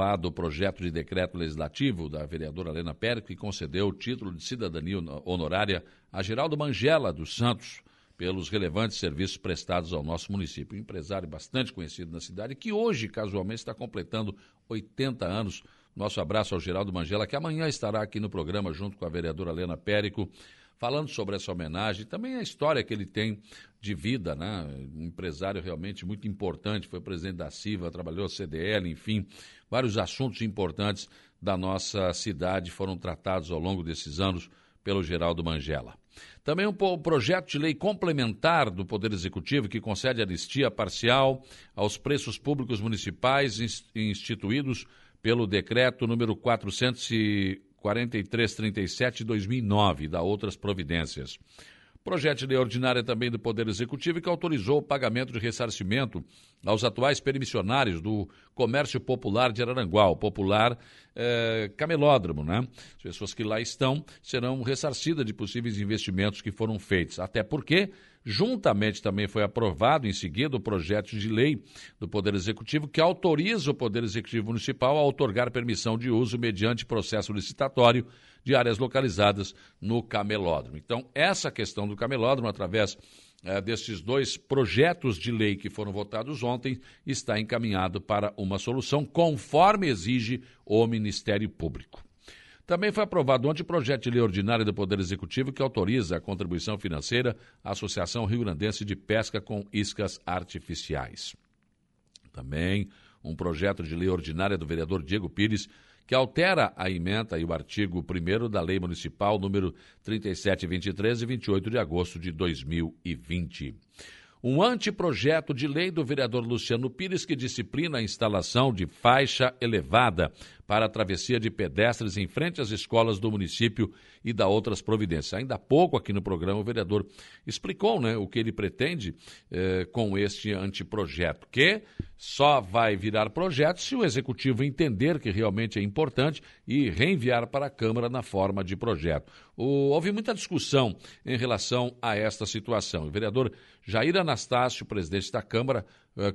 aprovado o projeto de decreto legislativo da vereadora Helena Pérez, que concedeu o título de cidadania honorária a Geraldo Mangela dos Santos pelos relevantes serviços prestados ao nosso município. Um empresário bastante conhecido na cidade, que hoje, casualmente, está completando 80 anos. Nosso abraço ao Geraldo Mangela, que amanhã estará aqui no programa junto com a vereadora Helena Périco falando sobre essa homenagem, também a história que ele tem de vida, né? Um empresário realmente muito importante, foi presidente da CIVA, trabalhou CDL, enfim, vários assuntos importantes da nossa cidade foram tratados ao longo desses anos pelo Geraldo Mangela. Também um projeto de lei complementar do Poder Executivo que concede anistia parcial aos preços públicos municipais instituídos pelo decreto número 400 4337 de 2009 e da outras providências. Projeto de lei ordinária também do Poder Executivo que autorizou o pagamento de ressarcimento aos atuais permissionários do Comércio Popular de Araranguá, o popular eh, camelódromo. Né? As pessoas que lá estão serão ressarcidas de possíveis investimentos que foram feitos. Até porque Juntamente também foi aprovado em seguida o projeto de lei do Poder Executivo que autoriza o Poder Executivo Municipal a otorgar permissão de uso mediante processo licitatório de áreas localizadas no camelódromo. Então, essa questão do camelódromo, através eh, desses dois projetos de lei que foram votados ontem, está encaminhado para uma solução conforme exige o Ministério Público. Também foi aprovado ontem o projeto de lei ordinária do Poder Executivo que autoriza a contribuição financeira à Associação Rio Grandense de Pesca com Iscas Artificiais. Também um projeto de lei ordinária do vereador Diego Pires que altera a emenda e o artigo 1 da Lei Municipal número 3723 de 28 de agosto de 2020 um anteprojeto de lei do vereador Luciano Pires que disciplina a instalação de faixa elevada para a travessia de pedestres em frente às escolas do município e da outras providências. Ainda há pouco aqui no programa o vereador explicou né, o que ele pretende eh, com este anteprojeto, que só vai virar projeto se o executivo entender que realmente é importante e reenviar para a Câmara na forma de projeto. O, houve muita discussão em relação a esta situação. O vereador Jair Anastácio, presidente da Câmara,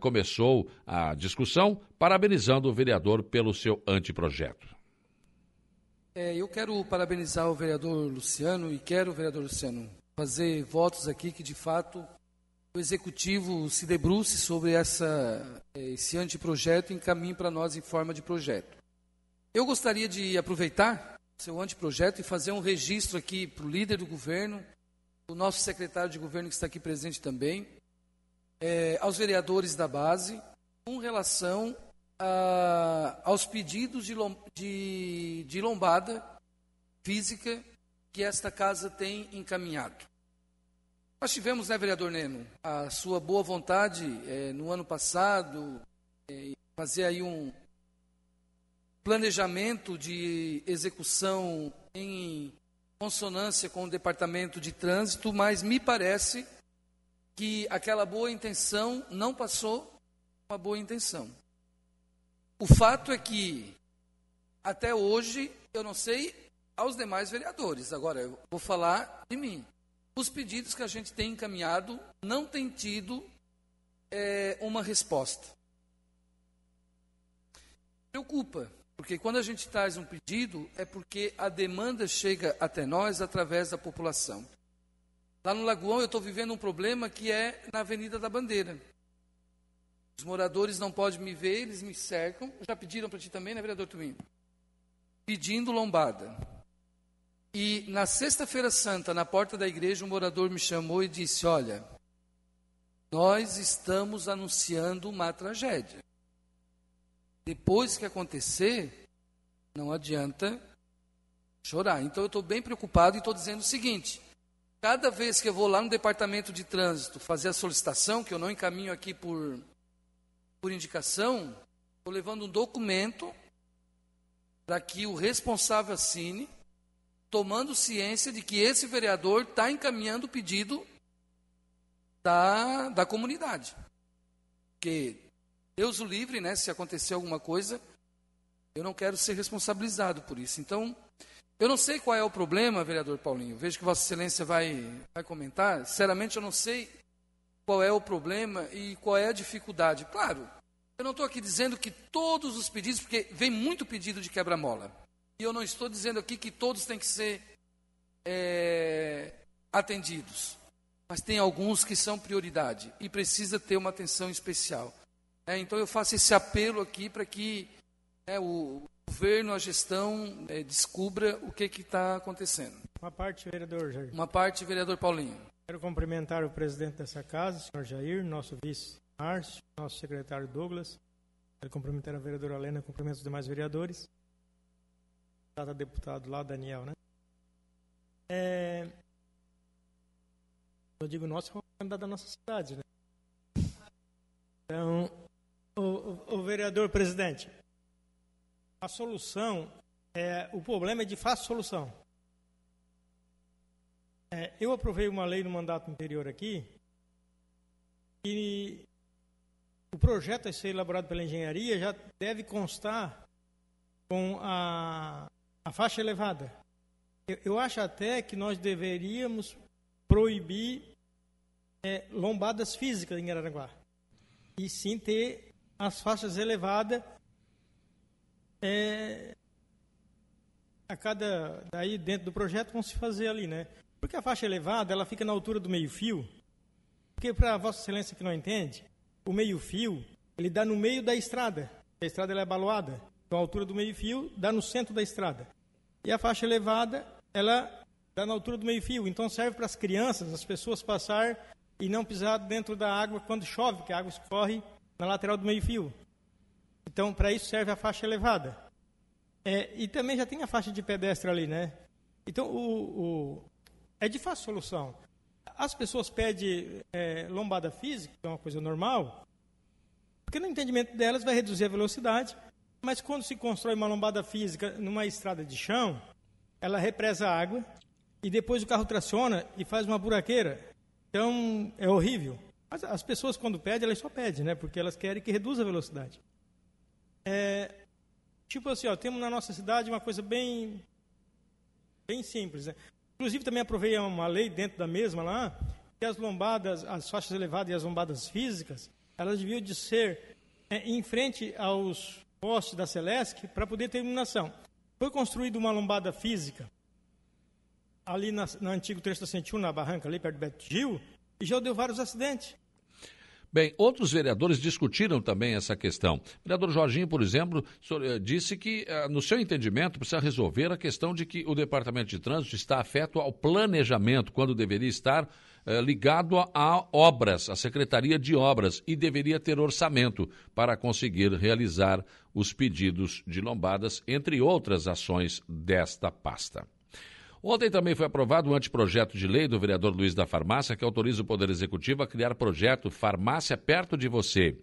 começou a discussão parabenizando o vereador pelo seu anteprojeto. É, eu quero parabenizar o vereador Luciano e quero, vereador Luciano, fazer votos aqui que, de fato, o executivo se debruce sobre essa, esse anteprojeto e encaminhe para nós em forma de projeto. Eu gostaria de aproveitar seu anteprojeto e fazer um registro aqui para o líder do governo, o nosso secretário de governo que está aqui presente também, é, aos vereadores da base, com relação a, aos pedidos de, de, de lombada física que esta casa tem encaminhado. Nós tivemos, né, vereador Neno, a sua boa vontade é, no ano passado, é, fazer aí um planejamento de execução em consonância com o departamento de trânsito, mas me parece que aquela boa intenção não passou uma boa intenção. O fato é que, até hoje, eu não sei aos demais vereadores, agora eu vou falar de mim os pedidos que a gente tem encaminhado não têm tido é, uma resposta. Preocupa, porque quando a gente traz um pedido é porque a demanda chega até nós através da população. Lá no Lagoão eu estou vivendo um problema que é na Avenida da Bandeira. Os moradores não podem me ver, eles me cercam. Já pediram para ti também, né, vereador Tumim? Pedindo lombada. E na sexta-feira santa, na porta da igreja, um morador me chamou e disse: Olha, nós estamos anunciando uma tragédia. Depois que acontecer, não adianta chorar. Então eu estou bem preocupado e estou dizendo o seguinte: cada vez que eu vou lá no departamento de trânsito fazer a solicitação, que eu não encaminho aqui por, por indicação, estou levando um documento para que o responsável assine tomando ciência de que esse vereador está encaminhando o pedido da, da comunidade. Porque Deus o livre, né? Se acontecer alguma coisa, eu não quero ser responsabilizado por isso. Então, eu não sei qual é o problema, vereador Paulinho. Vejo que Vossa Excelência vai, vai comentar. Sinceramente, eu não sei qual é o problema e qual é a dificuldade. Claro, Eu não estou aqui dizendo que todos os pedidos, porque vem muito pedido de quebra-mola. E eu não estou dizendo aqui que todos têm que ser é, atendidos. Mas tem alguns que são prioridade e precisa ter uma atenção especial. É, então eu faço esse apelo aqui para que é, o governo, a gestão, é, descubra o que está acontecendo. Uma parte, vereador Jair. Uma parte, vereador Paulinho. Quero cumprimentar o presidente dessa casa, senhor Jair, nosso vice Márcio, nosso secretário Douglas. Quero cumprimentar a vereadora Helena, cumprimento os demais vereadores. Cada deputado lá, Daniel, né? É... Eu digo nosso, é o candidato da nossa cidade, né? Então, o, o, o vereador presidente, a solução, é, o problema é de fácil solução. É, eu aprovei uma lei no mandato anterior aqui e o projeto a ser elaborado pela engenharia já deve constar com a, a faixa elevada. Eu, eu, acho até que nós deveríamos proibir é, lombadas físicas em Araranguá. E sim ter as faixas elevadas é, a cada daí dentro do projeto vão se fazer ali, né? Porque a faixa elevada, ela fica na altura do meio-fio. Porque para Vossa Excelência que não entende, o meio-fio, ele dá no meio da estrada. A estrada ela é baloada. Então a altura do meio-fio dá no centro da estrada. E a faixa elevada, ela dá na altura do meio-fio. Então serve para as crianças, as pessoas passar e não pisar dentro da água quando chove, que a água escorre na lateral do meio-fio. Então, para isso serve a faixa elevada. É, e também já tem a faixa de pedestre ali, né? Então, o, o, é de fácil solução. As pessoas pedem é, lombada física, que é uma coisa normal, porque no entendimento delas vai reduzir a velocidade, mas quando se constrói uma lombada física numa estrada de chão, ela represa a água e depois o carro traciona e faz uma buraqueira. Então, é horrível. Mas as pessoas, quando pedem, elas só pedem, né? Porque elas querem que reduza a velocidade. É, tipo assim, ó, temos na nossa cidade uma coisa bem, bem simples. Né? Inclusive, também aprovei uma lei dentro da mesma lá, que as lombadas, as faixas elevadas e as lombadas físicas, elas deviam de ser é, em frente aos postes da Celesc para poder ter iluminação. Foi construída uma lombada física ali na, na antigo trecho da 101, na barranca ali perto do Beto Gil, e já deu vários acidentes. Bem, outros vereadores discutiram também essa questão. O vereador Jorginho, por exemplo, eh, disse que, eh, no seu entendimento, precisa resolver a questão de que o Departamento de Trânsito está afeto ao planejamento, quando deveria estar eh, ligado a obras, a Secretaria de Obras, e deveria ter orçamento para conseguir realizar os pedidos de lombadas, entre outras ações desta pasta. Ontem também foi aprovado um anteprojeto de lei do vereador Luiz da Farmácia que autoriza o Poder Executivo a criar projeto Farmácia Perto de Você.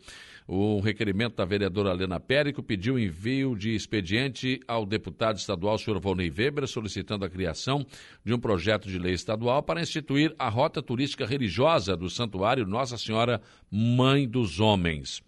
O requerimento da vereadora Helena Périco pediu envio de expediente ao deputado estadual Sr. Volney Weber, solicitando a criação de um projeto de lei estadual para instituir a rota turística religiosa do Santuário Nossa Senhora Mãe dos Homens.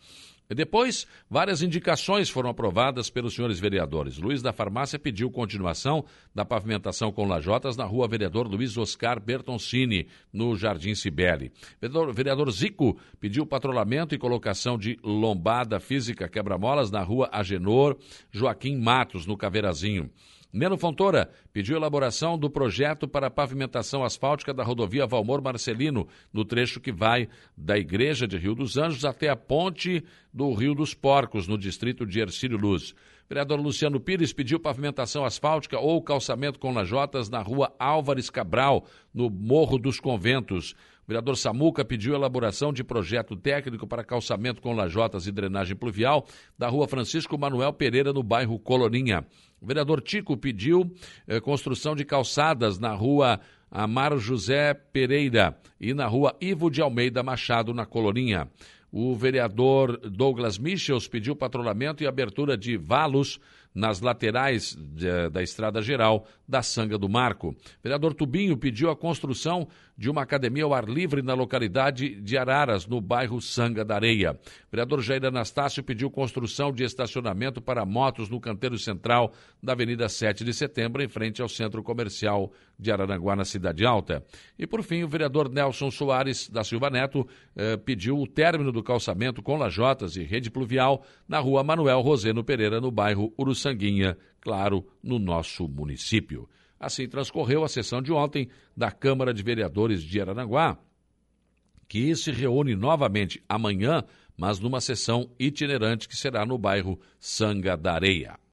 Depois, várias indicações foram aprovadas pelos senhores vereadores. Luiz da Farmácia pediu continuação da pavimentação com lajotas na rua Vereador Luiz Oscar Bertoncini, no Jardim Cibele. Vereador, vereador Zico pediu patrulhamento e colocação de lombada física quebra-molas na rua Agenor Joaquim Matos, no Caveirazinho. Neno Fontoura pediu elaboração do projeto para pavimentação asfáltica da rodovia Valmor Marcelino, no trecho que vai da Igreja de Rio dos Anjos até a ponte do Rio dos Porcos, no distrito de Ercílio Luz. O vereador Luciano Pires pediu pavimentação asfáltica ou calçamento com lajotas na rua Álvares Cabral, no Morro dos Conventos. O vereador Samuca pediu elaboração de projeto técnico para calçamento com lajotas e drenagem pluvial da rua Francisco Manuel Pereira, no bairro Coloninha. O vereador Tico pediu eh, construção de calçadas na rua Amaro José Pereira e na rua Ivo de Almeida Machado, na Colorinha. O vereador Douglas Michels pediu patrulhamento e abertura de valos nas laterais de, da estrada geral da Sanga do Marco. O vereador Tubinho pediu a construção de uma academia ao ar livre na localidade de Araras, no bairro Sanga da Areia. O vereador Jair Anastácio pediu construção de estacionamento para motos no canteiro central da Avenida 7 de Setembro, em frente ao centro comercial de Araranguá, na Cidade Alta. E, por fim, o vereador Nelson Soares da Silva Neto eh, pediu o término do calçamento com lajotas e rede pluvial na rua Manuel Roseno Pereira, no bairro Uruçanguinha, claro, no nosso município. Assim transcorreu a sessão de ontem da Câmara de Vereadores de Araranguá, que se reúne novamente amanhã, mas numa sessão itinerante que será no bairro Sanga da Areia.